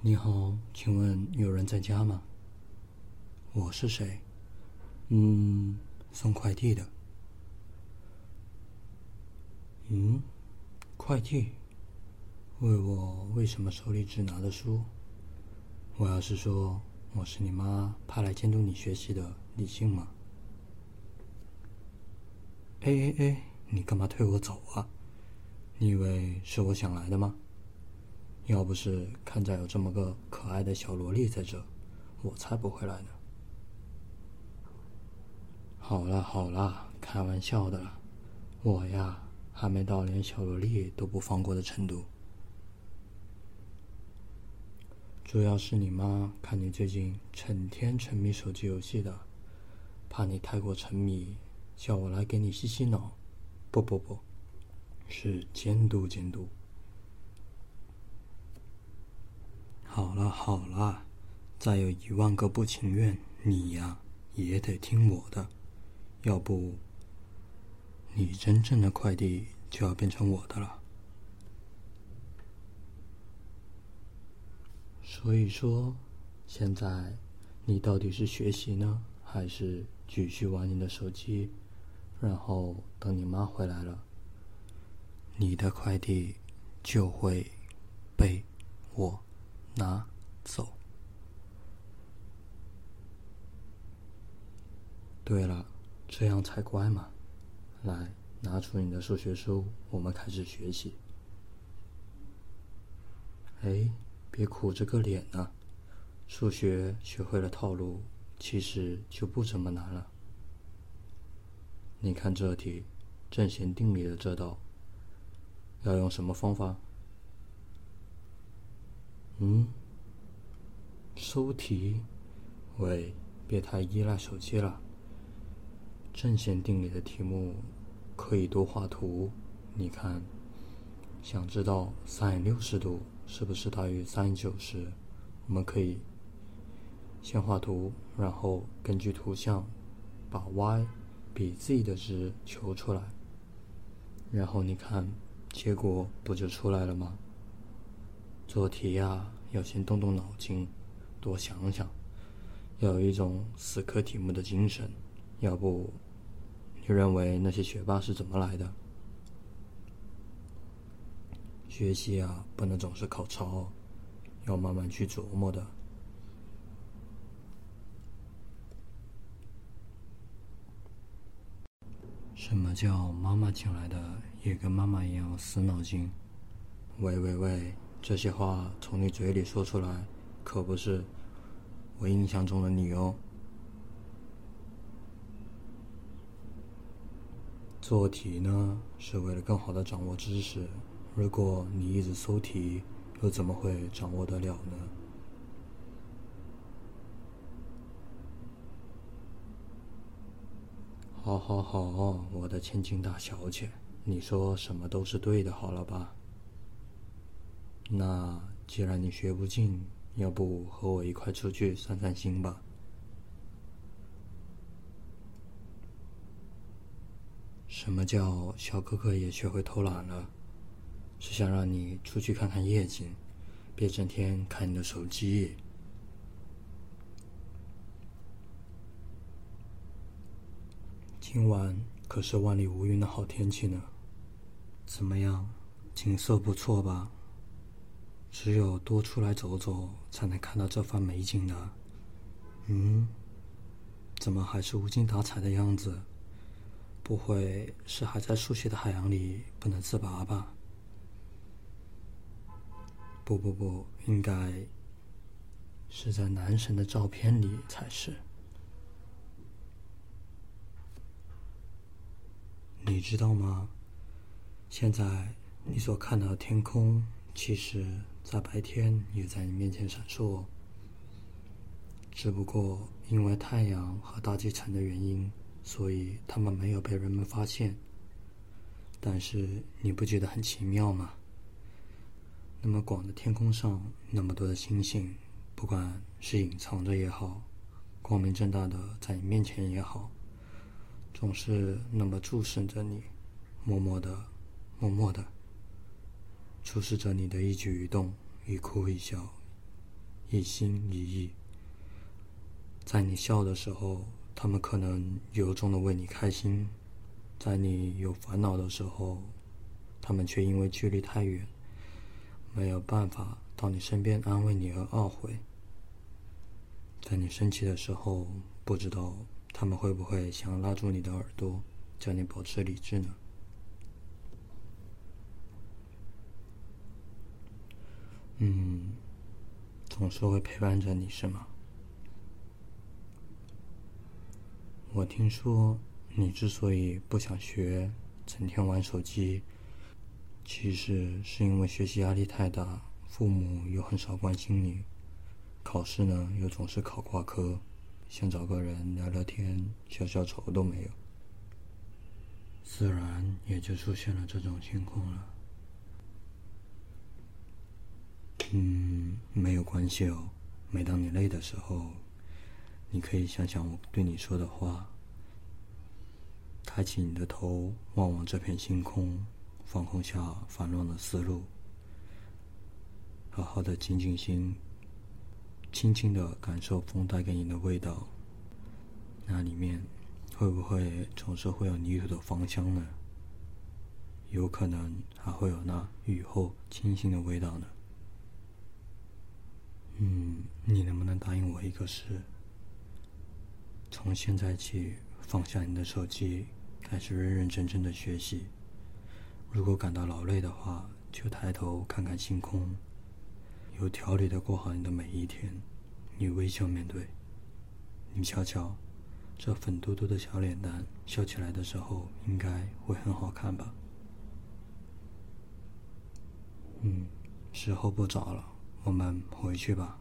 你好，请问有人在家吗？我是谁？嗯，送快递的。嗯，快递？问我为什么手里只拿着书？我要是说我是你妈派来监督你学习的，你信吗？哎哎哎，你干嘛推我走啊？你以为是我想来的吗？要不是看在有这么个可爱的小萝莉在这，我才不会来呢。好了好了，开玩笑的啦，我呀还没到连小萝莉都不放过的程度。主要是你妈看你最近成天沉迷手机游戏的，怕你太过沉迷，叫我来给你洗洗脑。不不不，是监督监督。好了好了，再有一万个不情愿，你呀也得听我的，要不，你真正的快递就要变成我的了。所以说，现在你到底是学习呢，还是继续玩你的手机？然后等你妈回来了，你的快递就会被我。拿走。对了，这样才乖嘛！来，拿出你的数学书，我们开始学习。哎，别苦着个脸呢。数学学会了套路，其实就不怎么难了。你看这题，正弦定理的这道，要用什么方法？嗯，搜题，喂，别太依赖手机了。正弦定理的题目可以多画图。你看，想知道 sin 六十度是不是大于 sin 九十？我们可以先画图，然后根据图像把 y 比 z 的值求出来，然后你看，结果不就出来了吗？做题呀，要先动动脑筋，多想想，要有一种死磕题目的精神。要不，你认为那些学霸是怎么来的？学习啊，不能总是靠抄，要慢慢去琢磨的。什么叫妈妈请来的也跟妈妈一样死脑筋？喂喂喂！这些话从你嘴里说出来，可不是我印象中的你哦。做题呢，是为了更好的掌握知识。如果你一直搜题，又怎么会掌握得了呢？好好好，我的千金大小姐，你说什么都是对的，好了吧？那既然你学不进，要不和我一块出去散散心吧？什么叫小哥哥也学会偷懒了？是想让你出去看看夜景，别整天看你的手机。今晚可是万里无云的好天气呢，怎么样，景色不错吧？只有多出来走走，才能看到这番美景呢。嗯，怎么还是无精打采的样子？不会是还在数学的海洋里不能自拔吧？不不不，应该是在男神的照片里才是。你知道吗？现在你所看到的天空，其实……在白天也在你面前闪烁，只不过因为太阳和大气层的原因，所以它们没有被人们发现。但是你不觉得很奇妙吗？那么广的天空上，那么多的星星，不管是隐藏着也好，光明正大的在你面前也好，总是那么注视着你，默默的，默默的。注视着你的一举一动，一哭一笑，一心一意。在你笑的时候，他们可能由衷的为你开心；在你有烦恼的时候，他们却因为距离太远，没有办法到你身边安慰你而懊悔。在你生气的时候，不知道他们会不会想拉住你的耳朵，叫你保持理智呢？嗯，总是会陪伴着你，是吗？我听说你之所以不想学，整天玩手机，其实是因为学习压力太大，父母又很少关心你。考试呢，又总是考挂科，想找个人聊聊天、消消愁都没有，自然也就出现了这种情况了。嗯，没有关系哦。每当你累的时候，你可以想想我对你说的话，抬起你的头，望望这片星空，放空下烦乱的思路，好好的静静心。轻轻的感受风带给你的味道，那里面会不会总是会有泥土的芳香呢？有可能还会有那雨后清新的味道呢。嗯，你能不能答应我一个事？从现在起放下你的手机，开始认认真真的学习。如果感到劳累的话，就抬头看看星空。有条理的过好你的每一天，你微笑面对。你瞧瞧，这粉嘟嘟的小脸蛋，笑起来的时候应该会很好看吧？嗯，时候不早了，我们回去吧。